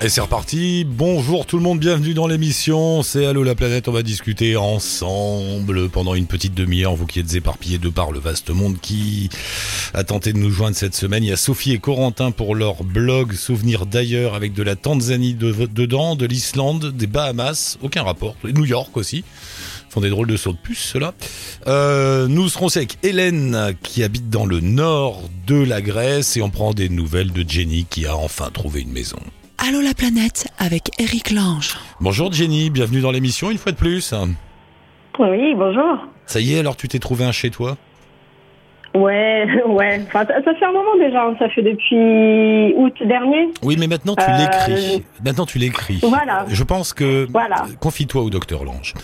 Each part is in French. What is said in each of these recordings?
Et c'est reparti. Bonjour tout le monde, bienvenue dans l'émission. C'est Allo la planète. On va discuter ensemble pendant une petite demi-heure. Vous qui êtes éparpillés de par le vaste monde qui a tenté de nous joindre cette semaine. Il y a Sophie et Corentin pour leur blog Souvenirs d'ailleurs avec de la Tanzanie dedans, de l'Islande, des Bahamas. Aucun rapport. New York aussi font des drôles de sauts de puce, ceux-là. Euh, nous serons avec Hélène, qui habite dans le nord de la Grèce, et on prend des nouvelles de Jenny, qui a enfin trouvé une maison. Allô la planète avec Eric Lange. Bonjour Jenny, bienvenue dans l'émission une fois de plus. Oui, bonjour. Ça y est, alors tu t'es trouvé un chez toi? Ouais, ouais. ça, fait un moment déjà. Hein. Ça fait depuis août dernier. Oui, mais maintenant tu l'écris. Euh, maintenant tu l'écris. Voilà. Je pense que. Voilà. Confie-toi au docteur Lange.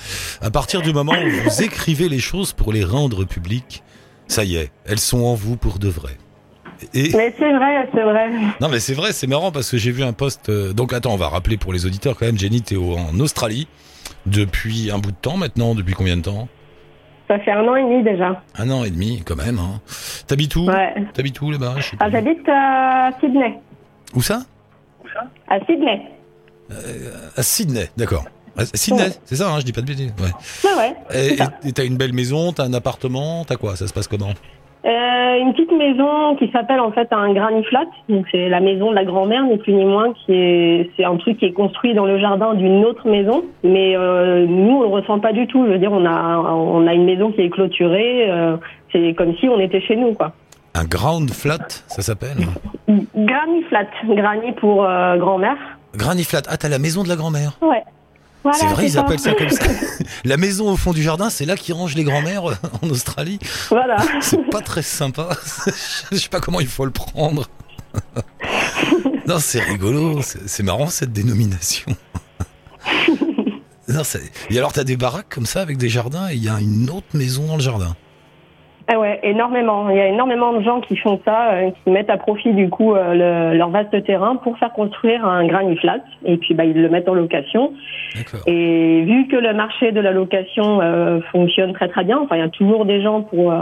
À partir du moment où vous écrivez les choses pour les rendre publiques, ça y est, elles sont en vous pour de vrai. Mais c'est vrai, c'est vrai. Non, mais c'est vrai, c'est marrant parce que j'ai vu un post. Euh, donc attends, on va rappeler pour les auditeurs quand même. Jenny, t'es en Australie depuis un bout de temps maintenant. Depuis combien de temps? Ça fait un an et demi déjà. Un an et demi, quand même. Hein. T'habites où? Ouais. T'habites où là-bas? Ah, J'habite à Sydney. Où ça? À Sydney. Euh, à Sydney, d'accord. Sydney, c'est ça, hein, je dis pas de bêtises. Ouais. ouais. Et t'as une belle maison, t'as un appartement, t'as quoi? Ça se passe comment? Euh, une petite maison qui s'appelle en fait un granny flat. Donc c'est la maison de la grand-mère, ni plus ni moins, qui est c'est un truc qui est construit dans le jardin d'une autre maison. Mais euh, nous on le ressent pas du tout. Je veux dire, on a on a une maison qui est clôturée. Euh, c'est comme si on était chez nous, quoi. Un ground flat, ça s'appelle? Granny flat, granny pour grand-mère. Granny flat. Ah, t'as la maison de la grand-mère? Ouais c'est vrai, ils appellent ça comme ça. La maison au fond du jardin, c'est là qu'ils rangent les grands-mères euh, en Australie. Voilà. C'est pas très sympa. Je sais pas comment il faut le prendre. Non, c'est rigolo. C'est marrant cette dénomination. Non, et alors, t'as des baraques comme ça avec des jardins et il y a une autre maison dans le jardin? Ah ouais, énormément. Il y a énormément de gens qui font ça, euh, qui mettent à profit du coup euh, leur vaste terrain pour faire construire un granny flat et puis bah, ils le mettent en location. Et vu que le marché de la location euh, fonctionne très très bien, enfin il y a toujours des gens pour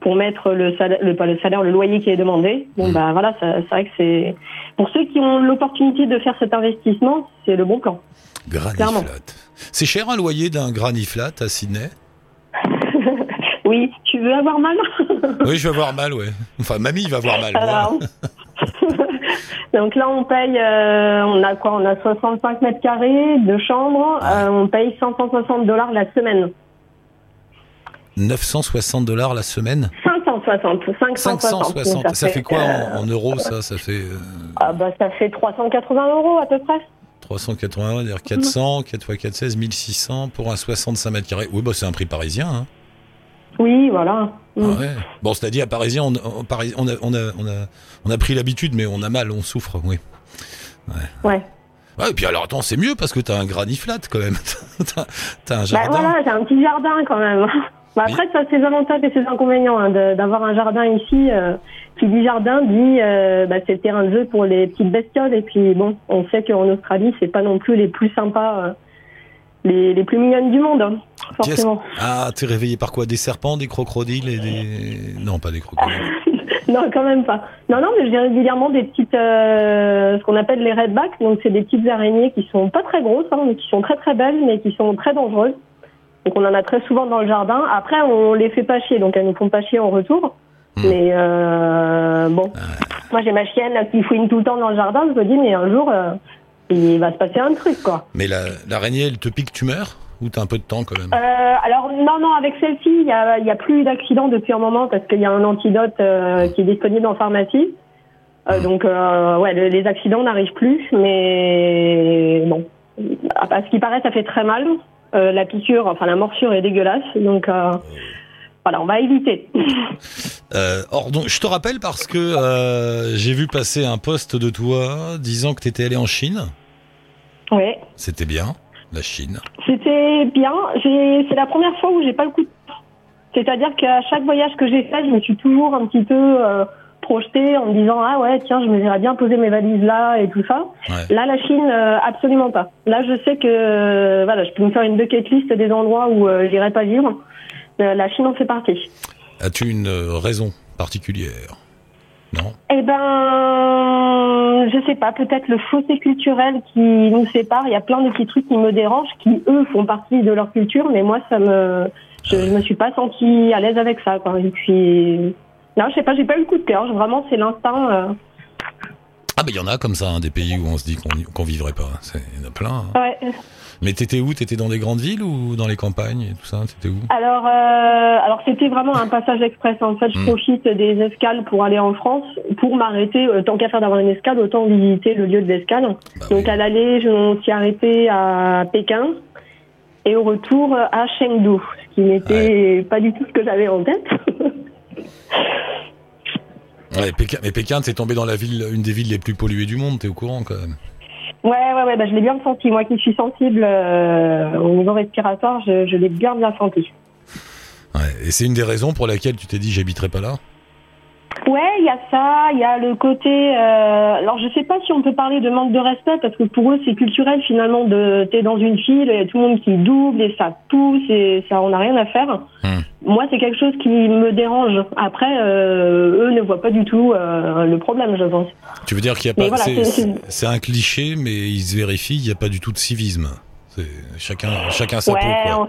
pour mettre le salaire, le, pas le salaire, le loyer qui est demandé. Bon bah voilà, c'est vrai que c'est pour ceux qui ont l'opportunité de faire cet investissement, c'est le bon plan. Granny flat. C'est cher un loyer d'un granny flat à Sydney? Oui, tu veux avoir mal Oui, je vais avoir mal, ouais. Enfin, mamie va avoir mal. Donc là, on paye, euh, on a quoi? On a 65 mètres carrés de chambre. Euh, on paye 560 dollars la semaine. 960 dollars la semaine? 560, 560. 560. Ça, fait, quoi en, euros, ça? Ça fait. Euh, ah bah, ça fait 380 euros à peu près. 380 euros, dire 400, 4 x 4, 16, 1600 pour un 65 mètres carrés. Oui, bah c'est un prix parisien. Hein. Oui, voilà. Ah mm. Bon, c'est-à-dire à Parisien, on, on, on, a, on, a, on, a, on a pris l'habitude, mais on a mal, on souffre, oui. Ouais. ouais. et puis alors attends, c'est mieux parce que t'as un granny flat quand même. t'as, as un bah, jardin. Bah voilà, j'ai un petit jardin quand même. Bah, après, ça a ses avantages et ses inconvénients hein, d'avoir un jardin ici. Euh, qui dit jardin dit euh, bah, c'est le terrain de jeu pour les petites bestioles. Et puis bon, on sait qu'en Australie, c'est pas non plus les plus sympas. Euh, les, plus mignonnes du monde, hein, forcément. Ah, t'es réveillé par quoi? Des serpents, des crocodiles et des... Non, pas des crocodiles. non, quand même pas. Non, non, mais j'ai régulièrement des petites, euh, ce qu'on appelle les redbacks. Donc, c'est des petites araignées qui sont pas très grosses, hein, mais qui sont très très belles, mais qui sont très dangereuses. Donc, on en a très souvent dans le jardin. Après, on les fait pas chier, donc elles nous font pas chier en retour. Hmm. Mais euh, bon, moi j'ai ma chienne qui fouine tout le temps dans le jardin. Je me dis, mais un jour, euh, il va se passer un truc, quoi. Mais l'araignée, elle te pique, tu meurs? Ou t'as un peu de temps quand même euh, Alors, non, non, avec celle-ci, il n'y a, y a, plus d'accident depuis un moment parce qu'il y a un antidote euh, qui est disponible en pharmacie. Euh, hmm. Donc, ouais, les accidents n'arrivent plus, mais bon. À ce qui paraît, ça fait très mal. la piqûre, enfin la morsure est dégueulasse, donc voilà, on va éviter. Euh, or, donc, je te rappelle parce que euh, j'ai vu passer un post de toi disant que tu étais allé en Chine. Oui. C'était bien, la Chine. C'était bien. C'est la première fois où j'ai pas le coup de C'est-à-dire qu'à chaque voyage que j'ai fait, je me suis toujours un petit peu euh, projetée en me disant ah ouais tiens je me dirais bien poser mes valises là et tout ça. Là la Chine absolument pas. Là je sais que voilà je peux me faire une bucket list des endroits où j'irai pas vivre. la Chine en fait partie. As-tu une euh, raison particulière? Non Eh ben, je sais pas, peut-être le fossé culturel qui nous sépare. Il y a plein de petits trucs qui me dérangent, qui eux font partie de leur culture, mais moi, ça me, je, je me suis pas sentie à l'aise avec ça. Quoi. Et puis, non, je sais pas, j'ai pas eu le coup de cœur. Vraiment, c'est l'instinct. euh. Ah bah il y en a comme ça, hein, des pays où on se dit qu'on qu'on vivrait pas. Il y en a plein. hein. Ouais. Mais t'étais où? T'étais dans des grandes villes ou dans les campagnes et tout ça? T'étais où? Alors, euh, alors c'était vraiment un passage express. En fait, je Hmm. profite des escales pour aller en France, pour m'arrêter. euh, tant qu'à faire d'avoir une escale, autant visiter le lieu de l'escale. Bah Donc oui. à l'aller, je suis arrêtée à Pékin et au retour à Chengdu, ce qui n'était pas du tout ce que j'avais en tête. Ouais, Pékin, mais Pékin, t'es tombé dans la ville, une des villes les plus polluées du monde, t'es au courant quand même. Ouais, ouais, ouais, bah, je l'ai bien senti. Moi qui suis sensible euh, au niveau respiratoire, je, l'ai bien bien senti. Ouais, et c'est une des raisons pour laquelle tu t'es dit j'habiterai pas là? Ouais, il y a ça, il y a le côté. euh, alors, je sais pas si on peut parler de manque de respect parce que pour eux, c'est culturel finalement. De t'es dans une file, il y a tout le monde qui double et ça pousse et ça, on n'a rien à faire. Hmm. Moi, c'est quelque chose qui me dérange. Après, euh, eux ne voient pas du tout euh, le problème, je pense. Tu veux dire qu'il y a pas. voilà, c'est- un cliché, mais il se vérifie, il n'y a pas du tout de civisme. Chacun, chacun sa ouais, peau, quoi.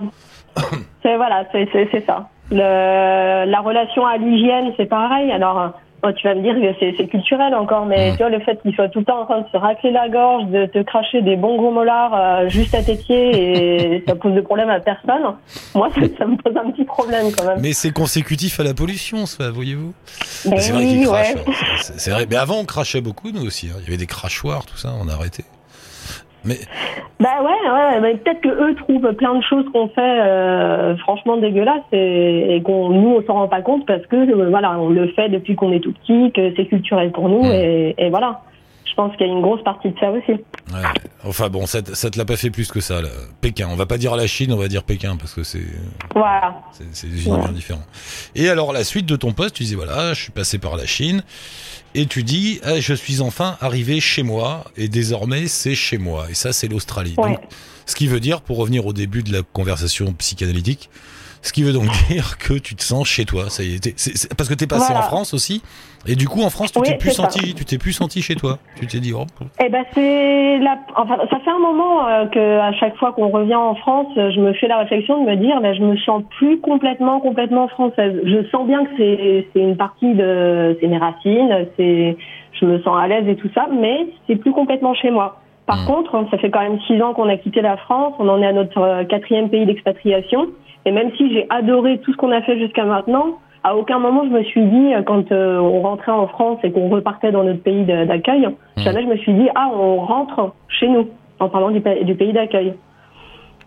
on- voilà, c'est ça. Le, la relation à l'hygiène, c'est pareil. Alors, oh, tu vas me dire que c'est culturel encore, mais Mm. tu vois le fait qu'ils soient tout le temps en train de se racler la gorge, de te cracher des bons gros molars euh, juste à tes pieds et ça pose de problème à personne. Moi, ça, ça me pose un petit problème quand même. Mais c'est consécutif à la pollution, ça, voyez-vous Ben C'est vrai ouais. ouais. C'est- C'est vrai. Mais avant, on crachait beaucoup, nous aussi. hein. Il y avait des crachoirs, tout ça, on a arrêté. Mais Bah ouais, ouais, mais peut-être que eux trouvent plein de choses qu'on fait euh, franchement dégueulasses et, et qu'on nous on s'en rend pas compte parce que euh, voilà, on le fait depuis qu'on est tout petit, que c'est culturel pour nous et, et voilà. Je pense qu'il y a une grosse partie de ça aussi. Ouais. Enfin bon, ça, ça te l'a pas fait plus que ça. Là. Pékin, on va pas dire la Chine, on va dire Pékin parce que c'est Voilà. c'est des univers différents. Et alors la suite de ton poste, tu disais voilà, je suis passé par la Chine et tu dis ah, je suis enfin arrivé chez moi et désormais c'est chez moi et ça c'est l'Australie. Ouais. Ce qui veut dire pour revenir au début de la conversation psychanalytique, ce qui veut donc dire que tu te sens chez toi. Ça y est, c'est- parce que t'es passé Voilà. en France aussi et du coup en France tu Oui, t'es plus ça. senti, tu t'es plus senti chez toi. Tu t'es dit oh, Eh ben c'est la. Enfin, ça fait un moment euh, que à chaque fois qu'on revient en France, euh, je me fais la réflexion de me dire, ben, je me sens plus complètement, complètement française. Je sens bien que c'est c'est une partie de, c'est mes racines, c'est, je me sens à l'aise et tout ça, mais c'est plus complètement chez moi. Par Mm. contre, hein, ça fait quand même six ans qu'on a quitté la France, on en est à notre euh, quatrième pays d'expatriation, et même si j'ai adoré tout ce qu'on a fait jusqu'à maintenant. À aucun moment je me suis dit euh, quand euh, on rentrait en France et qu'on repartait dans notre pays d'accueil, Mm. jamais je me suis dit ah on rentre chez nous en parlant du, pa- du pays d'accueil.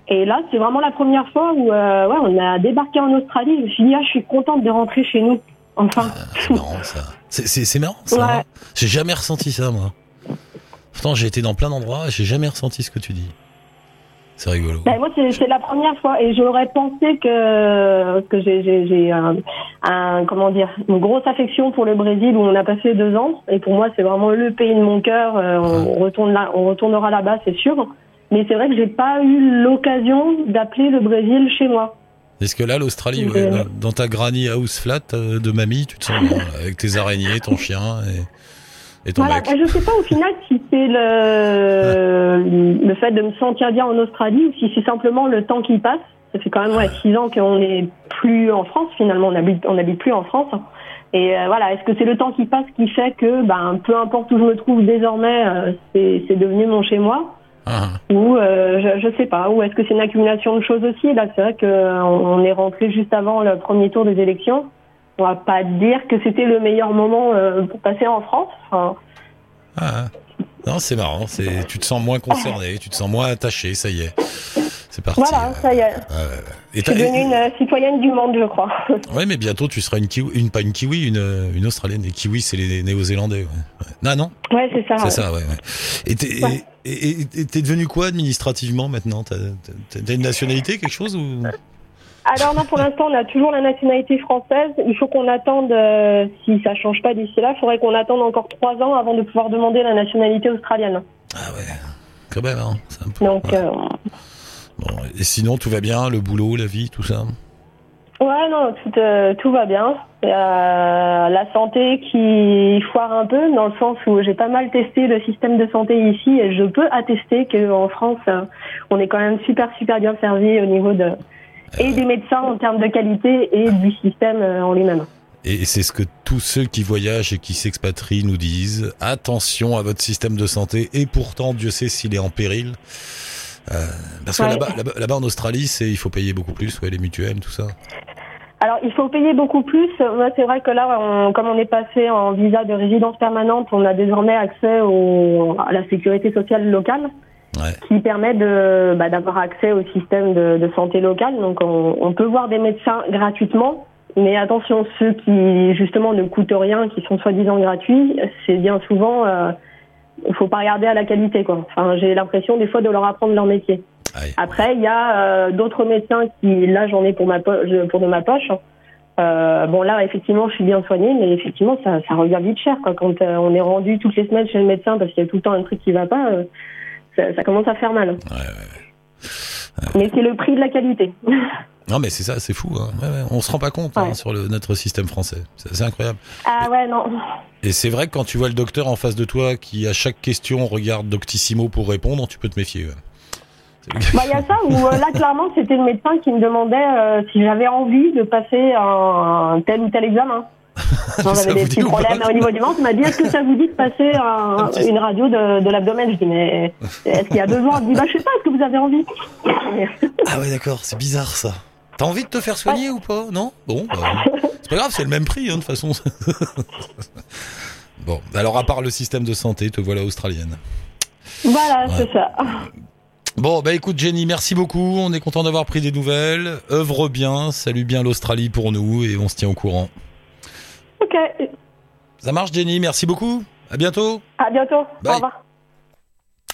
Et là c'est vraiment la première fois où euh, ouais on a débarqué en Australie. Je me suis dit ah je suis contente de rentrer chez nous enfin. C'est marrant ça. C'est marrant ça. Ouais. hein. J'ai jamais ressenti ça moi. Pourtant j'ai été dans plein d'endroits, j'ai jamais ressenti ce que tu dis. C'est rigolo. Ben, moi, c'est la première fois et j'aurais pensé que que j'ai un, un comment dire une grosse affection pour le Brésil où on a passé deux ans et pour moi c'est vraiment le pays de mon cœur. Euh, on retourne là, on retournera là-bas, c'est sûr. Mais c'est vrai que j'ai pas eu l'occasion d'appeler le Brésil chez moi. Est-ce que là l'Australie, ouais, Euh. dans, dans ta granny house flat euh, de mamie, tu te sens avec tes araignées, ton chien et, et ton Voilà, mec ben, je sais pas au final si c'est le le fait de me sentir bien en Australie ou si c'est simplement le temps qui passe. Ça fait quand même ouais, six ans qu'on n'est plus en France finalement, on habite on habite plus en France. Et euh, voilà, est-ce que c'est le temps qui passe qui fait que ben peu importe où je me trouve désormais, euh, c'est devenu mon chez moi? Ah, ou euh, je, je sais pas, ou est-ce que c'est une accumulation de choses aussi? Là, c'est vrai que euh, on est rentré juste avant le premier tour des élections. On va pas dire que c'était le meilleur moment euh, pour passer en France. Enfin, ah. Non, c'est marrant. C'est, tu te sens moins concerné, tu te sens moins attaché. Ça y est, c'est parti. Voilà, ça y est. Ouais. Et Je t'as- suis devenue une euh, citoyenne du monde, je crois. Ouais, mais bientôt tu seras une kiwi, une pas une kiwi, une euh, une australienne. Les kiwis, c'est les néo-zélandais. Ouais. Non, non, ouais, c'est ça. c'est ouais. ça, ouais. ouais. Et t'es, Ouais. et- et- et t'es devenu quoi administrativement maintenant? T'as, t'as une nationalité, quelque chose ou? Alors non, pour l'instant, on a toujours la nationalité française. Il faut qu'on attende, euh, si ça change pas d'ici là, il faudrait qu'on attende encore trois ans avant de pouvoir demander la nationalité australienne. Ah ouais, quand même. Hein. Un peu- Donc, ouais. euh, Bon, et sinon tout va bien, le boulot, la vie, tout ça? Ouais, non, tout, euh, tout va bien. la santé qui foire un peu, dans le sens où j'ai pas mal testé le système de santé ici et je peux attester qu'en France, on est quand même super, super bien servi au niveau de et des médecins en termes de qualité et du système euh, en lui-même. Et c'est ce que tous ceux qui voyagent et qui s'expatrient nous disent. Attention à votre système de santé. Et pourtant, Dieu sait s'il est en péril. Euh, parce que là-bas, en Australie, c'est il faut payer beaucoup plus, ouais, les mutuelles, tout ça. Alors, il faut payer beaucoup plus. c'est vrai que là, comme on est passé en visa de résidence permanente, on a désormais accès au, à la sécurité sociale locale qui permet de bah, d'avoir accès au système de, de santé locale. Donc on, on, peut voir des médecins gratuitement, mais attention, ceux qui justement ne coûtent rien, qui sont soi-disant gratuits, c'est bien souvent, euh, il faut pas regarder à la qualité quoi. Enfin, j'ai l'impression des fois de leur apprendre leur métier. Après, il y a euh, d'autres médecins qui, là, j'en ai pour ma poche, pour de ma poche. Euh, bon là effectivement je suis bien soignée mais effectivement ça, ça revient vite cher quoi. quand euh, on est rendu toutes les semaines chez le médecin parce qu'il y a tout le temps un truc qui va pas ça, commence à faire mal. Ouais, ouais, mais c'est le prix de la qualité. Non, mais c'est ça, c'est fou. Hein. on se rend pas compte hein, sur le, notre système français. C'est incroyable. Ah ouais, non. Et c'est vrai que quand tu vois le docteur en face de toi qui, à chaque question, regarde Doctissimo pour répondre, tu peux te méfier. Bah, il y a ça où euh, là, clairement, c'était le médecin qui me demandait euh, si j'avais envie de passer un tel ou tel examen. J'avais des petits problèmes au niveau du ventre. Il m'a dit Est-ce que ça vous dit de passer une radio de, de l'abdomen Je dis Mais est-ce qu'il y a besoin Je dis Bah, je sais pas, est-ce que vous avez envie Ah, ouais, d'accord, c'est bizarre ça. T'as envie de te faire soigner ou pas? Non? Bon, bah, c'est pas grave, c'est le même prix, hein, de toute façon. bon, alors à part le système de santé, te voilà australienne. Voilà, c'est ça. Bon, bah écoute Jenny, merci beaucoup. On est content d'avoir pris des nouvelles. Œuvre bien, salut bien l'Australie pour nous et on se tient au courant. Ok. Ça marche, Jenny. Merci beaucoup. À bientôt. À bientôt. Au revoir.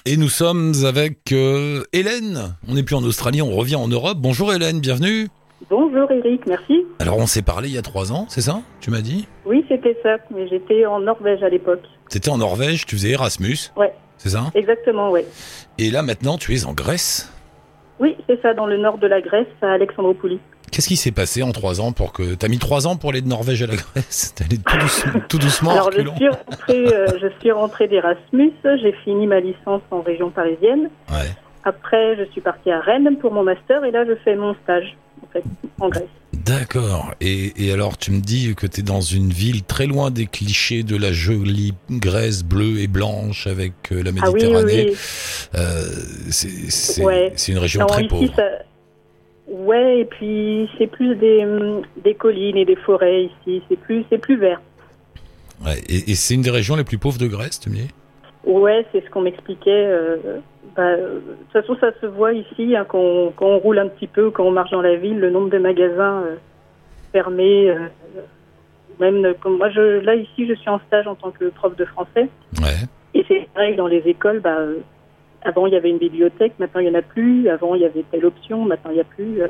Et nous sommes avec euh, Hélène. On n'est plus en Australie, on revient en Europe. Bonjour Hélène, bienvenue. Bonjour Eric, merci. Alors on s'est parlé il y a trois ans, c'est ça Tu m'as dit? Oui, c'était ça, mais j'étais en Norvège à l'époque. C'était en Norvège, tu faisais Erasmus Ouais. C'est ça? Exactement, ouais. Et là maintenant, tu es en Grèce Oui, c'est ça, dans le nord de la Grèce, à Alexandroupoli. Qu'est-ce qui s'est passé en trois ans pour que t'as mis trois ans pour aller de Norvège à la Grèce? T'es allé tout, doucement, Alors je suis rentrée, euh, je suis rentrée d'Erasmus. J'ai fini ma licence en région parisienne. Ouais. Après, je suis partie à Rennes pour mon master et là, je fais mon stage en, fait, en Grèce. D'accord. Et, et, alors, tu me dis que tu es dans une ville très loin des clichés de la jolie Grèce bleue et blanche avec euh, la Méditerranée. Ah oui, oui. Euh, c'est une région très pauvre. Ouais, et puis c'est plus des, des collines et des forêts ici. C'est plus, c'est plus vert. Ouais, et, et c'est une des régions les plus pauvres de Grèce, tu me dis? Ouais, c'est ce qu'on m'expliquait. Euh, bah, de toute façon, ça se voit ici hein, quand, on, quand, on, roule un petit peu, quand on marche dans la ville, le nombre de magasins euh, fermés. Euh, même comme moi, je, là ici, je suis en stage en tant que prof de français. Ouais. Et c'est pareil dans les écoles. Bah, avant, il y avait une bibliothèque, maintenant, il n'y en a plus. Avant, il y avait telle option, maintenant, il n'y a plus. Euh,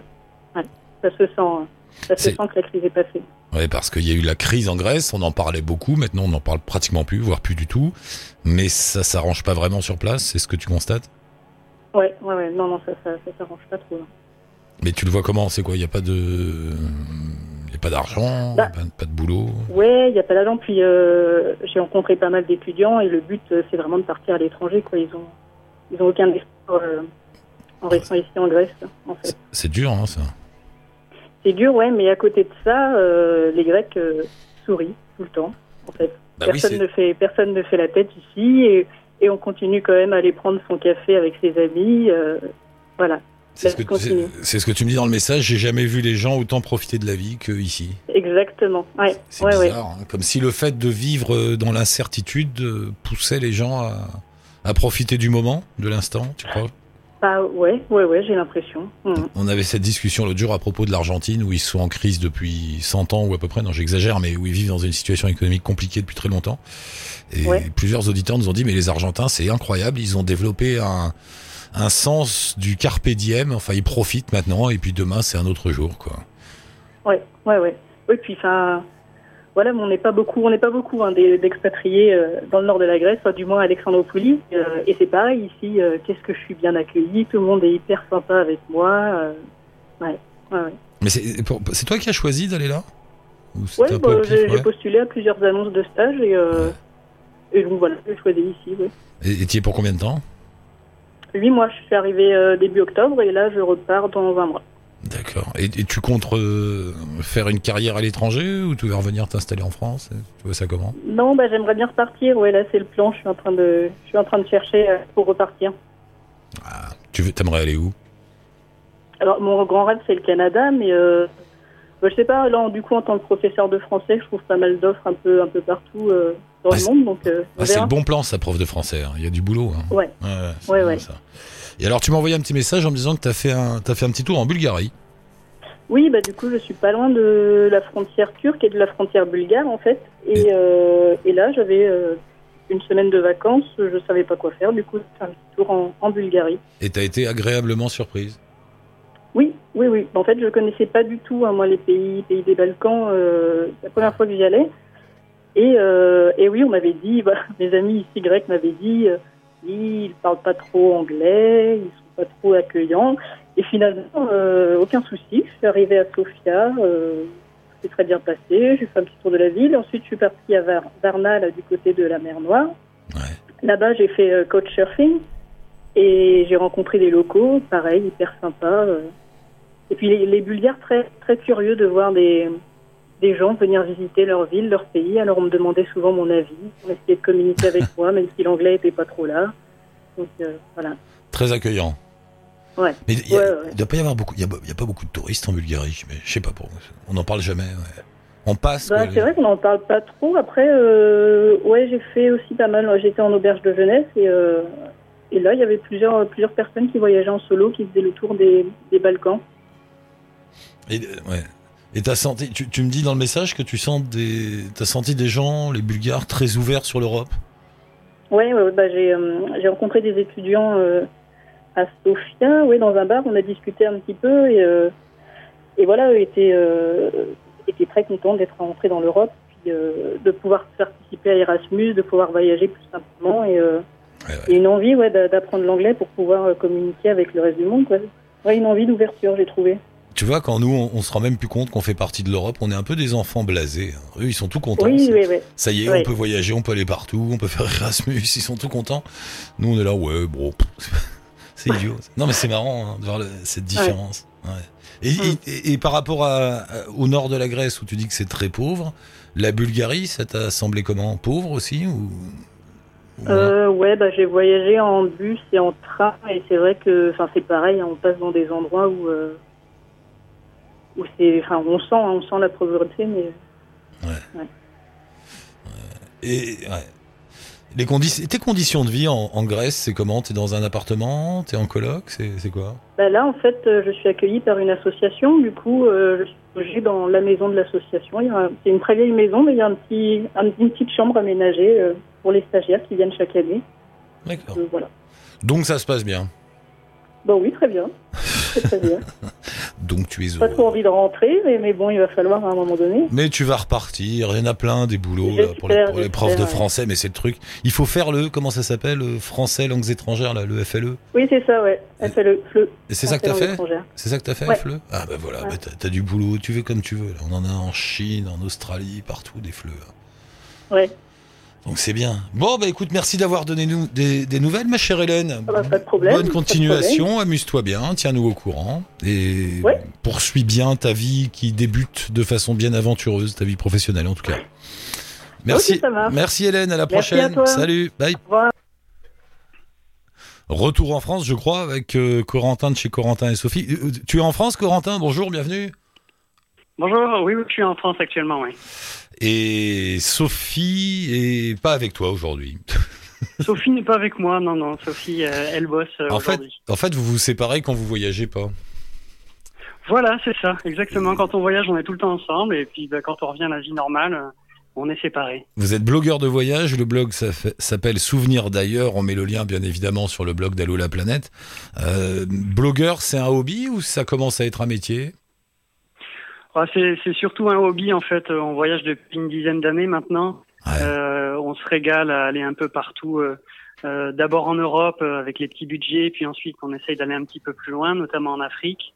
ça se sent, ça se sent que la crise est passée. Oui, parce qu'il y a eu la crise en Grèce, on en parlait beaucoup, maintenant on n'en parle pratiquement plus, voire plus du tout. Mais ça s'arrange pas vraiment sur place, c'est ce que tu constates? Ouais, ouais, ouais. Non, non, ça, ça, ça s'arrange pas trop. Mais tu le vois comment? C'est quoi? Il n'y a pas de. Il a pas d'argent, bah, pas, de boulot? Ouais, il n'y a pas d'argent. Puis euh, j'ai rencontré pas mal d'étudiants et le but, euh, c'est vraiment de partir à l'étranger. Quoi. Ils ont, ils ont aucun espoir euh, en restant ici en Grèce, en fait. C'est dur, hein, ça c'est dur, ouais, mais à côté de ça, euh, les Grecs euh, sourient tout le temps, en fait. Bah personne, ne fait, personne ne fait la tête ici et, et, on continue quand même à aller prendre son café avec ses amis. Euh, voilà. C'est ce, que, ce que tu me dis dans le message, j'ai jamais vu les gens autant profiter de la vie qu'ici. Exactement, ouais. C'est bizarre, hein. comme si le fait de vivre dans l'incertitude poussait les gens à, à profiter du moment, de l'instant, tu crois bah ouais, ouais, ouais, j'ai l'impression. Mmh. On avait cette discussion l'autre jour à propos de l'Argentine où ils sont en crise depuis 100 ans ou à peu près, non j'exagère, mais où ils vivent dans une situation économique compliquée depuis très longtemps. Et plusieurs auditeurs nous ont dit mais les Argentins c'est incroyable, ils ont développé un, un sens du carpe diem, enfin ils profitent maintenant et puis demain c'est un autre jour quoi. Ouais, ouais, ouais. Oui, puis enfin voilà, on n'est pas beaucoup, on n'est pas beaucoup hein, d'expatriés euh, dans le nord de la Grèce, du moins à Alexandroupoli. Euh, et c'est pareil ici. Euh, qu'est-ce que je suis bien accueillie, tout le monde est hyper sympa avec moi. ouais, ouais, Mais c'est toi qui as choisi d'aller là? Oui, bah, j'ai postulé à plusieurs annonces de stage et, euh, et donc voilà, j'ai choisi ici. Et tu es pour combien de temps? 8 mois, je suis arrivé euh, début octobre et là je repars dans un mois. D'accord. Et, tu comptes euh, faire une carrière à l'étranger ou tu veux revenir t'installer en France? Tu vois ça comment? Non, bah, j'aimerais bien repartir. Ouais, là c'est le plan. Je suis en train de, je suis en train de chercher euh, pour repartir. Ah, tu veux, aimerais aller où? Alors mon grand rêve c'est le Canada, mais euh, bah, je sais pas. Là, du coup, en tant que professeur de français, je trouve pas mal d'offres un peu, un peu partout dans le ah, monde. Donc, ah, c'est le bon plan, ça, prof de français. Hein. Il y a du boulot. Hein. Ouais. Ouais, ouais. Et alors, tu m'as envoyé un petit message en me disant que tu as, fait un, as fait un petit tour en Bulgarie. Oui, bah du coup, je suis pas loin de la frontière turque et de la frontière bulgare, en fait. Et, euh, et là, j'avais euh, une semaine de vacances, je savais pas quoi faire, du coup, j'ai fait un petit tour en, en Bulgarie. Et tu as été agréablement surprise Oui, oui, oui. En fait, je connaissais pas du tout, hein, moi, les pays, pays des Balkans, euh, la première fois que j'y allais. Et, euh, et oui, on m'avait dit, bah, mes amis ici grecs m'avaient dit ils parlent pas trop anglais, ils sont pas trop accueillants. Et finalement, euh, aucun souci. Je suis arrivée à Sofia, euh, c'est très bien passé. J'ai fait un petit tour de la ville. Ensuite, je suis partie à Varna, là, du côté de la mer Noire. Là-bas, j'ai fait euh, coach surfing et j'ai rencontré des locaux, pareil, hyper sympas. Euh. Et puis les, les Bulgares très très curieux de voir des des gens venir visiter leur ville, leur pays. Alors on me demandait souvent mon avis, on essayait de communiquer avec moi, même si l'anglais n'était pas trop là. Donc euh, voilà. Très accueillant. Ouais. Mais il ne doit pas y avoir beaucoup, il y, a, pas beaucoup de touristes en Bulgarie, mais je sais pas pour, on n'en parle jamais. On passe. Bah, c'est vrai qu'on n'en parle pas trop. Après, euh, ouais, j'ai fait aussi pas mal. J'étais en auberge de jeunesse et, euh, et là, il y avait plusieurs, plusieurs personnes qui voyageaient en solo, qui faisaient le tour des, des Balkans. Et, ouais. Et t'as senti, tu, tu, me dis dans le message que tu sens des, t'as senti des gens, les Bulgares, très ouverts sur l'Europe? Oui, ouais, bah, j'ai, euh, j'ai rencontré des étudiants euh, à Sofia, oui, dans un bar, on a discuté un petit peu et, euh, et voilà, eux étaient, étaient très contents d'être rentrés dans l'Europe, puis de pouvoir participer à Erasmus, de pouvoir voyager plus simplement et, et une envie ouais, d'apprendre l'anglais pour pouvoir communiquer avec le reste du monde. Quoi. Ouais, une envie d'ouverture, j'ai trouvé. Tu vois, quand nous, on, se rend même plus compte qu'on fait partie de l'Europe, on est un peu des enfants blasés. Eux, ils sont tout contents. Oui, oui, oui. Ça y est, on peut voyager, on peut aller partout, on peut faire Erasmus, ils sont tout contents. Nous, on est là, ouais, bon, c'est idiot. non, mais c'est marrant hein, de voir cette différence. Mm. Et, et, par rapport à, au nord de la Grèce, où tu dis que c'est très pauvre, la Bulgarie, ça t'a semblé comment? Pauvre aussi ou... Euh, ouais, bah, j'ai voyagé en bus et en train, et c'est vrai que, c'est pareil, on passe dans des endroits où, euh, c'est, enfin, on sent, on sent la pauvreté, mais. Ouais. Et Les conditions, tes conditions de vie en, Grèce, c'est comment? T'es dans un appartement? T'es en coloc? C'est quoi? Bah Là, en fait, euh, je suis accueillie par une association. Du coup, euh, je suis dans la maison de l'association. C'est une très vieille maison, mais il y a un petit, une petite chambre aménagée euh, pour les stagiaires qui viennent chaque année. D'accord. voilà. Donc ça se passe bien? Bah oui, très bien. Très, bien. Donc tu es Pas trop envie de rentrer, mais, bon, il va falloir à un moment donné. Mais tu vas repartir. Il y en a plein des boulots pour, les, profs de français, mais c'est le truc. Il faut faire le comment ça s'appelle, français langues étrangères là, le FLE. Oui, c'est ça, ouais. FLE. Et c'est ça que t'as fait? C'est ça que t'as fait, FLE Ah ben voilà, bah, t'as as du boulot. Tu veux comme tu veux. On en a en Chine, en Australie, partout des FLE. Ouais. Donc c'est bien. Bon, bah écoute, merci d'avoir donné nous des, nouvelles, ma chère Hélène. Ah bah, pas de problème. Bonne continuation, amuse-toi bien, tiens-nous au courant et poursuis bien ta vie qui débute de façon bien aventureuse, ta vie professionnelle en tout cas. Merci, merci Hélène, à la prochaine. Salut, bye. Retour en France, je crois, avec euh, Corentin de chez Corentin et Sophie. Euh, tu es en France, Corentin? Bonjour, bienvenue. Bonjour, oui, je suis en France actuellement, oui. Et Sophie est pas avec toi aujourd'hui. Sophie n'est pas avec moi, non, non. Sophie, euh, elle bosse euh, en fait, en fait, vous vous séparez quand vous voyagez pas. Voilà, c'est ça, exactement. Quand on voyage, on est tout le temps ensemble, et puis bah, quand on revient à la vie normale, euh, on est séparés. Vous êtes blogueur de voyage, le blog s'appelle Souvenir d'ailleurs, on met le lien bien évidemment sur le blog d'Allo la planète. blogueur, c'est un hobby ou ça commence à être un métier? C'est surtout un hobby en fait. On voyage depuis une dizaine d'années maintenant. Euh, on se régale à aller un peu partout. Euh, euh, D'abord en Europe avec les petits budgets, puis ensuite on essaye d'aller un petit peu plus loin, notamment en Afrique.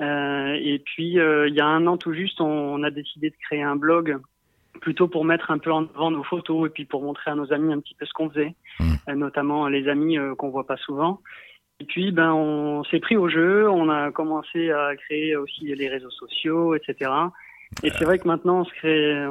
et puis il y a un an tout juste, on, a décidé de créer un blog plutôt pour mettre un peu en avant nos photos et puis pour montrer à nos amis un petit peu ce qu'on faisait, mmh. notamment les amis qu'on voit pas souvent. Et puis, ben, on s'est pris au jeu, on a commencé à créer aussi les réseaux sociaux, etc. Et c'est vrai que maintenant, on se crée,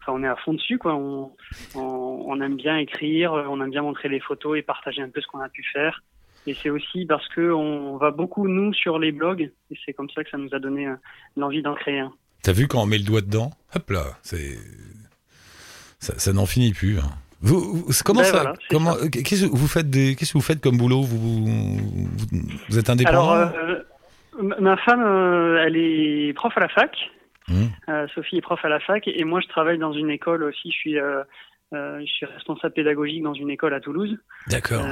enfin, on est à fond dessus, quoi. On, on, aime bien écrire, on aime bien montrer les photos et partager un peu ce qu'on a pu faire. Et c'est aussi parce que on va beaucoup nous sur les blogs, et c'est comme ça que ça nous a donné euh, l'envie d'en créer un. T'as vu quand on met le doigt dedans, hop là, c'est ça, ça n'en finit plus. Hein. Vous, comment ben ça Comment Qu'est-ce que vous faites des Qu'est-ce que vous faites comme boulot? Vous, vous, êtes indépendant? Alors, euh, ma femme, euh, elle est prof à la fac. Mmh. Euh, Sophie est prof à la fac et moi je travaille dans une école aussi. Je suis je suis responsable pédagogique dans une école à Toulouse. D'accord.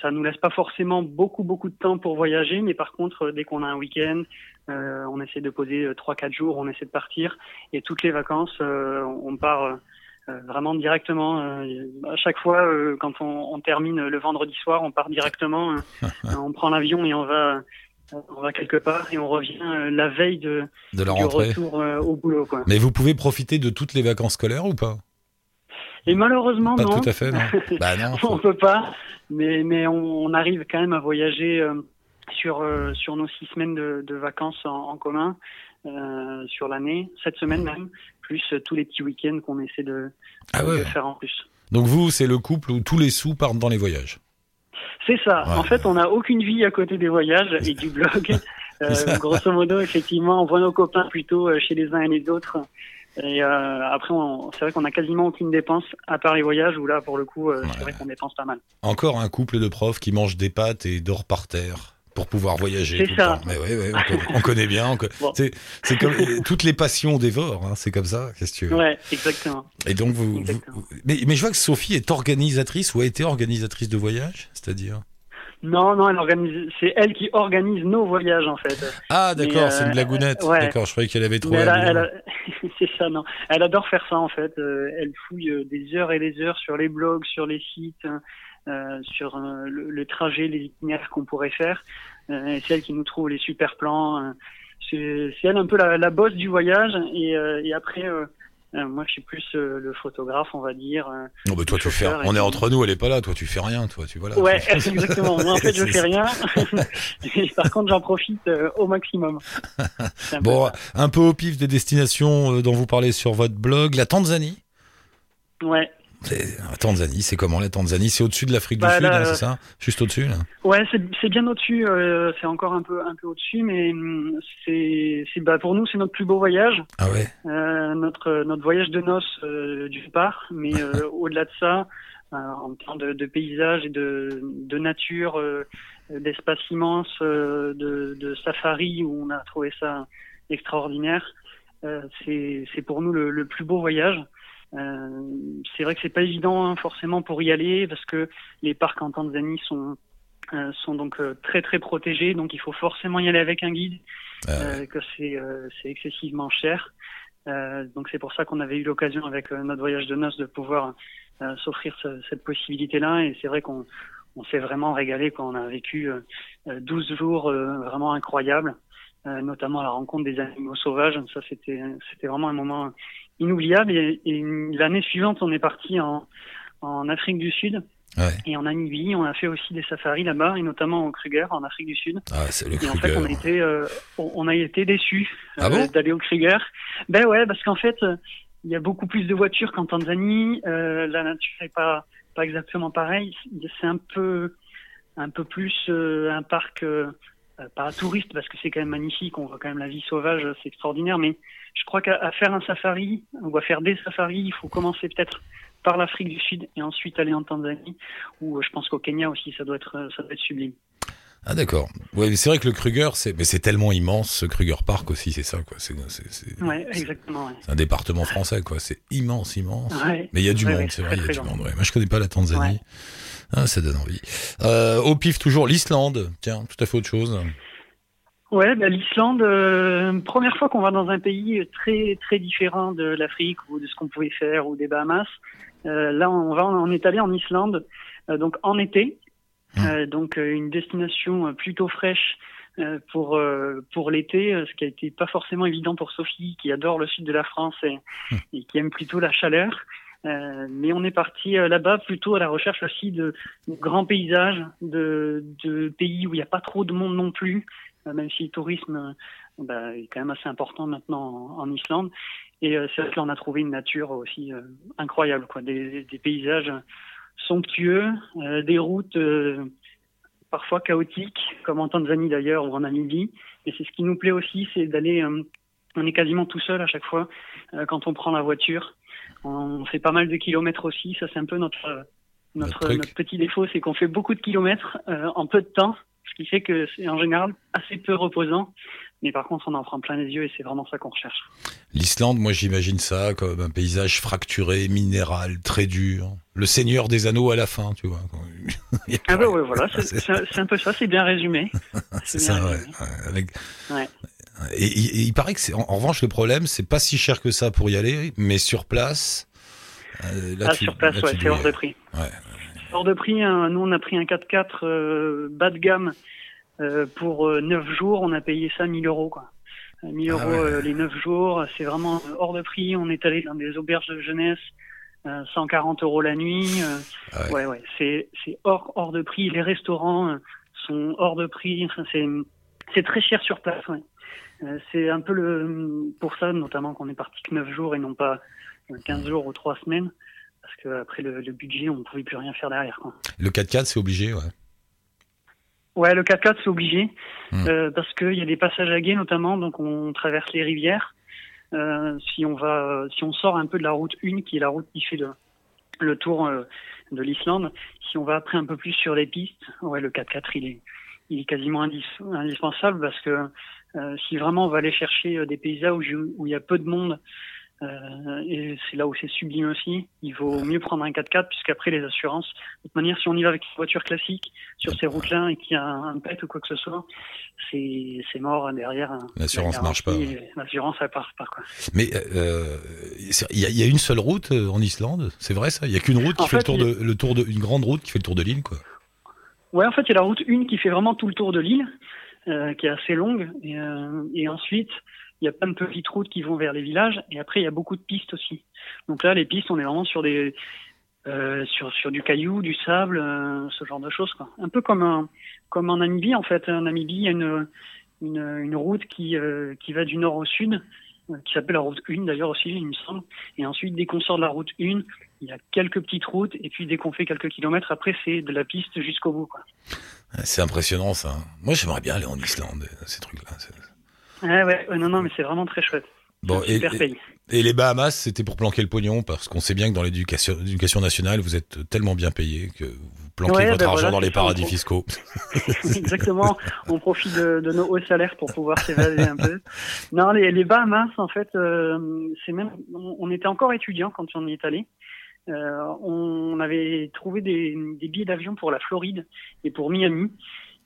ça nous laisse pas forcément beaucoup beaucoup de temps pour voyager, mais par contre dès qu'on a un week-end, on essaie de poser 3-4 jours, on essaie de partir et toutes les vacances, on part euh, vraiment directement. Euh, à chaque fois, euh, quand on, on, termine le vendredi soir, on part directement, on prend l'avion et on va, on va quelque part et on revient la veille de, de la du retour au boulot. Quoi. Mais vous pouvez profiter de toutes les vacances scolaires ou pas? Et malheureusement, pas non. tout à fait, non. bah non on peut pas, mais, mais on, on, arrive quand même à voyager sur, sur nos six semaines de, de vacances en, en commun. Euh, sur l'année, cette semaine même, plus euh, tous les petits week-ends qu'on essaie de, ah faire en plus. Donc vous, c'est le couple où tous les sous partent dans les voyages C'est ça. En fait, on n'a aucune vie à côté des voyages et du blog. euh, grosso modo, effectivement, on voit nos copains plutôt euh, chez les uns et les autres. Et euh, après, c'est vrai qu'on a quasiment aucune dépense à part les voyages où là, pour le coup, c'est vrai qu'on dépense pas mal. Encore un couple de profs qui mangent des pâtes et dort par terre pour pouvoir voyager. C'est ça. Mais oui, oui, on, connaît, bien. C'est comme toutes les passions dévorent. Hein, c'est comme ça. Qu'est-ce que tu veux Ouais, exactement. Et donc vous, mais, mais je vois que Sophie est organisatrice ou a été organisatrice de voyage, c'est-à-dire? Non, non, elle organise. C'est elle qui organise nos voyages en fait. Ah d'accord, c'est une euh, blagounette. D'accord, je croyais qu'elle avait trouvé. c'est ça, non. Elle adore faire ça en fait. Euh, elle fouille euh, des heures et des heures sur les blogs, sur les sites. Euh, sur euh, le, trajet, les itinéraires qu'on pourrait faire. Euh, c'est elle qui nous trouve les super plans. c'est elle un peu la, la bosse du voyage. Et, et après, moi, je suis plus le photographe, on va dire. non, mais toi, tu fais. On est entre nous, elle est pas là. Toi, tu fais rien, toi, tu vois là. Ouais, exactement. Moi, en fait, je fais rien. par contre, j'en profite au maximum. bon, un peu au pif des destinations dont vous parlez sur votre blog, la Tanzanie. Ouais. La Tanzanie, c'est comment la Tanzanie? C'est au-dessus de l'Afrique du bah, Sud, hein, c'est ça? Juste au-dessus là? Ouais, c'est bien au-dessus. Euh, c'est encore un peu un peu au-dessus, mais hum, c'est bah, pour nous c'est notre plus beau voyage. Ah ouais? Euh, notre notre voyage de noces euh, du part, mais au-delà de ça, en termes de, de paysage et de de nature, d'espace immense, de, de safari où on a trouvé ça extraordinaire. c'est c'est pour nous le, le plus beau voyage. Euh, c'est vrai que c'est pas évident hein, forcément pour y aller parce que les parcs en Tanzanie sont euh, sont donc euh, très très protégés, donc il faut forcément y aller avec un guide, ah que c'est c'est excessivement cher. donc c'est pour ça qu'on avait eu l'occasion avec notre voyage de noces de pouvoir s'offrir cette possibilité-là, et c'est vrai qu'on on s'est vraiment régalé quand on a vécu 12 jours vraiment incroyables, notamment à la rencontre des animaux sauvages. Ça c'était c'était vraiment un moment inoubliable. Et, l'année suivante, on est parti en, en Afrique du Sud. Ouais. Et en Namibie, on a fait aussi des safaris là-bas, et notamment au Kruger, en Afrique du Sud. Ah, le et en fait, on a été, euh, on a été déçus ah euh, d'aller au Kruger. Ben ouais, parce qu'en fait, il y a beaucoup plus de voitures qu'en Tanzanie. Euh, la nature n'est pas pas exactement pareille. C'est un peu un peu plus euh, un parc euh, pas touriste parce que c'est quand même magnifique. On voit quand même la vie sauvage, c'est extraordinaire. Mais je crois qu'à faire un safari ou à faire des safaris, il faut commencer peut-être par l'Afrique du Sud et ensuite aller en Tanzanie, ou euh, je pense qu'au Kenya aussi, ça doit être, euh, ça doit être sublime. Ah d'accord. Ouais, c'est vrai que le Kruger, c'est mais c'est tellement immense ce Kruger Park aussi, c'est ça quoi. C'est ouais, exactement. Ouais. C'est un département français quoi. C'est immense, immense. Ouais. Mais il y a du monde, c'est vrai, il y a du monde. Moi je connais pas la Tanzanie. Ah, ça donne envie. Euh, au pif toujours l'Islande. Tiens, tout à fait autre chose. Ouais, bah, l'Islande, euh, première fois qu'on va dans un pays très très différent de l'Afrique ou de ce qu'on pouvait faire ou des Bahamas. Euh, là, on va, on est allé en Islande, donc en été, mmh. donc une destination plutôt fraîche pour pour l'été, ce qui a été pas forcément évident pour Sophie, qui adore le sud de la France et, et qui aime plutôt la chaleur. Euh, mais on est parti là-bas plutôt à la recherche aussi de, grands paysages, de, de pays où il n'y a pas trop de monde non plus, même si le tourisme bah, est quand même assez important maintenant en, en Islande. Et c'est vrai que là, on a trouvé une nature aussi incroyable, quoi, des, des paysages somptueux, euh, des routes euh, parfois chaotiques, comme en Tanzanie d'ailleurs ou en Namibie. Et c'est ce qui nous plaît aussi, c'est d'aller, euh, on est quasiment tout seul à chaque fois quand on prend la voiture. On fait pas mal de kilomètres aussi, ça c'est un peu notre notre, notre petit défaut, c'est qu'on fait beaucoup de kilomètres en peu de temps, ce qui fait que c'est en général assez peu reposant. Mais par contre, on en prend plein les yeux et c'est vraiment ça qu'on recherche. L'Islande, moi j'imagine ça comme un paysage fracturé, minéral, très dur. Le Seigneur des Anneaux à la fin, tu vois. ah bah ouais, voilà, c'est un peu ça, c'est bien résumé. c'est ça, ouais. Avec... ouais. Et, il paraît que c'est, en, revanche, le problème, c'est pas si cher que ça pour y aller, mais sur place. Euh, là, ah, sur place, ouais, c'est hors de prix. Ouais. Hors de prix, hein, nous on a pris un 4x4 euh, bas de gamme euh, pour 9 euh, jours, on a payé ça 1000 euros. Quoi. 1000 ah euros euh, les 9 jours, c'est vraiment hors de prix. On est allé dans des auberges de jeunesse, 140 euros la nuit. Ah ouais, ouais, c'est hors, hors de prix. Les restaurants sont hors de prix. Enfin, c'est très cher sur place. Ouais. c'est un peu le pour ça notamment qu'on est parti que 9 jours et non pas 15 jours ou 3 semaines parce qu'après le, le budget on ne pouvait plus rien faire derrière. Quoi. Le 4x4 c'est obligé ouais. Ouais, le 4x4 c'est obligé hmm. euh, parce qu'il y a des passages à guet notamment, donc on traverse les rivières. Euh, si on va, si on sort un peu de la route 1, qui est la route qui fait le, le tour euh, de l'Islande, si on va après un peu plus sur les pistes, ouais, le 4x4 il est, il est quasiment indispensable parce que si vraiment on va aller chercher des paysages où, où il y a peu de monde euh, et c'est là où c'est sublime aussi. Il vaut mieux prendre un 4x4 puisqu'après les assurances, de toute manière, si on y va avec une voiture classique sur ces routes-là et qu'il y a un, pet ou quoi que ce soit, c'est c'est mort derrière. L'assurance marche pas. L'assurance elle part pas quoi. Mais euh, il y, a, y, a, une seule route euh, en Islande, c'est vrai ça? Il y a qu'une route qui fait, le tour de le tour de une grande route qui fait le tour de l'île quoi. Ouais, en fait, il y a la route 1 qui fait vraiment tout le tour de l'île, euh, qui est assez longue, et, euh, et ensuite il y a plein de petites routes qui vont vers les villages et après il y a beaucoup de pistes aussi. Donc là les pistes on est vraiment sur des euh, sur sur du caillou, du sable, euh, ce genre de choses quoi. Un peu comme un, comme en Namibie en fait. En Namibie il y a une une, une route qui euh, qui va du nord au sud euh, qui s'appelle la route 1 d'ailleurs aussi il me semble. Et ensuite dès qu'on sort de la route 1 il y a quelques petites routes et puis dès qu'on fait quelques kilomètres après c'est de la piste jusqu'au bout quoi. C'est impressionnant ça. Moi j'aimerais bien aller en Islande ces trucs là. Ouais, ouais, non, non, mais c'est vraiment très chouette. Bon, et, et, les Bahamas, c'était pour planquer le pognon, parce qu'on sait bien que dans l'éducation nationale, vous êtes tellement bien payé que vous planquez votre ben argent dans les paradis fiscaux. Exactement, on profite de, de, nos hauts salaires pour pouvoir s'évader un peu. Non, les, les Bahamas, en fait, euh, c'est même, on, était encore étudiants quand on y est allé. Euh, on avait trouvé des, des billets d'avion pour la Floride et pour Miami.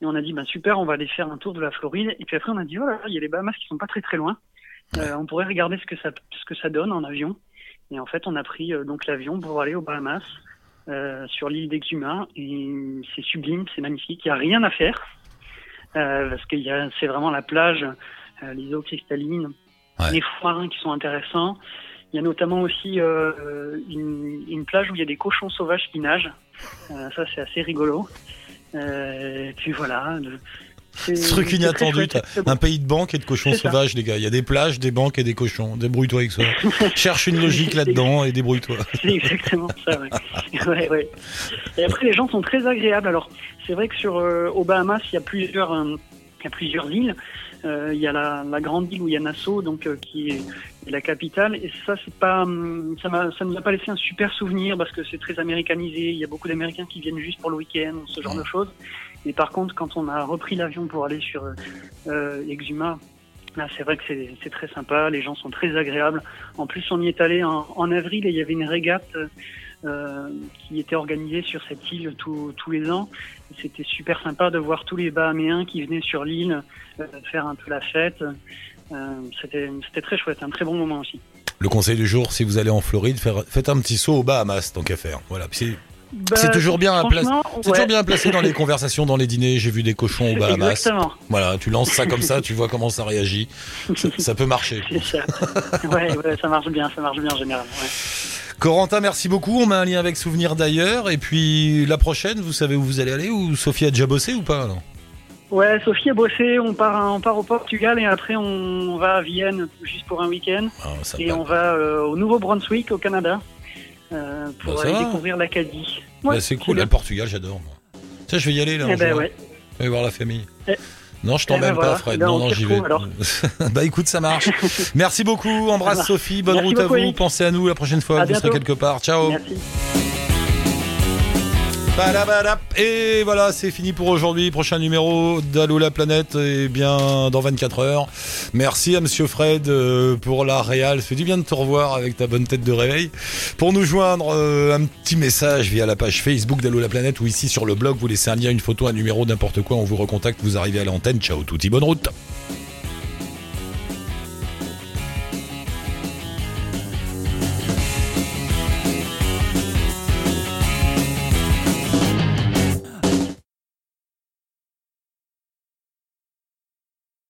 Et on a dit, bah, super, on va aller faire un tour de la Floride. Et puis après, on a dit, oh là, il y a les Bahamas qui sont pas très très loin. Euh, on pourrait regarder ce que ça, ce que ça donne en avion. Et en fait, on a pris euh, donc l'avion pour aller aux Bahamas, euh, sur l'île d'Exuma. Et c'est sublime, c'est magnifique. Il n'y a rien à faire. Parce que c'est vraiment la plage, les eaux cristallines, les foins qui sont intéressants. Il y a notamment aussi une, une, plage où il y a des cochons sauvages qui nagent. ça, c'est assez rigolo. Euh, et puis voilà. Ce truc inattendu, un pays de banques et de cochons sauvages, les gars. Il y a des plages, des banques et des cochons. Débrouille-toi avec ça. Cherche une logique là-dedans et débrouille-toi. C'est exactement ça, ouais. ouais, Et après, les gens sont très agréables. Alors, c'est vrai que sur euh, aux Bahamas, il y a plusieurs, euh, il y a plusieurs îles. Euh, il y a la, la, grande île où il y a Nassau, donc euh, qui est la capitale. Et ça, c'est pas, hum, ça, m'a, ça nous a pas laissé un super souvenir parce que c'est très américanisé. Il y a beaucoup d'Américains qui viennent juste pour le week-end, ce genre de choses. Mais par contre, quand on a repris l'avion pour aller sur euh, Exuma, Là, c'est vrai que c'est très sympa, les gens sont très agréables. En plus, on y est allé en, en avril et il y avait une régate euh, qui était organisée sur cette île tous les ans. C'était super sympa de voir tous les Bahaméens qui venaient sur l'île euh, faire un peu la fête. Euh, C'était très chouette, un très bon moment aussi. Le conseil du jour, si vous allez en Floride, faites un petit saut aux Bahamas, tant qu'à faire. Voilà. Bah, c'est toujours bien, placé, toujours bien placé dans les conversations, dans les dîners. J'ai vu des cochons au Bahamas. Exactement. Voilà, tu lances ça comme ça, tu vois comment ça réagit. Ça, peut marcher. Ça. Ouais, ça marche bien, ça marche bien généralement. Corentin, merci beaucoup. On met un lien avec Souvenir d'ailleurs. Et puis la prochaine, vous savez où vous allez aller? Ou Sophie a déjà bossé ou pas Ouais, Sophie a bossé. On part, on part au Portugal et après on va à Vienne juste pour un week-end. Ah, et on va euh, au Nouveau-Brunswick au Canada euh, pour bah, aller découvrir l'Acadie. Ouais, c'est cool. Le Portugal, j'adore. Ça, je vais y aller là. Eh ben, ouais. Je vais voir la famille. Eh. Non, je t'emmène eh ben pas, Fred. non, non, j'y vais. bah écoute, ça marche. Merci beaucoup. Embrasse Sophie. Bonne route à vous. Pensez à nous la prochaine fois. vous serez quelque part. Ciao. Merci. Et voilà, c'est fini pour aujourd'hui. Prochain numéro d'Allo la planète, et bien dans 24 heures. Merci à Monsieur Fred euh, pour la réal. fait du bien de te revoir avec ta bonne tête de réveil. Pour nous joindre, euh, un petit message via la page Facebook d'Allo la planète ou ici sur le blog, vous laissez un lien, une photo, un numéro, n'importe quoi. On vous recontacte, vous arrivez à l'antenne. Ciao, touti, bonne route.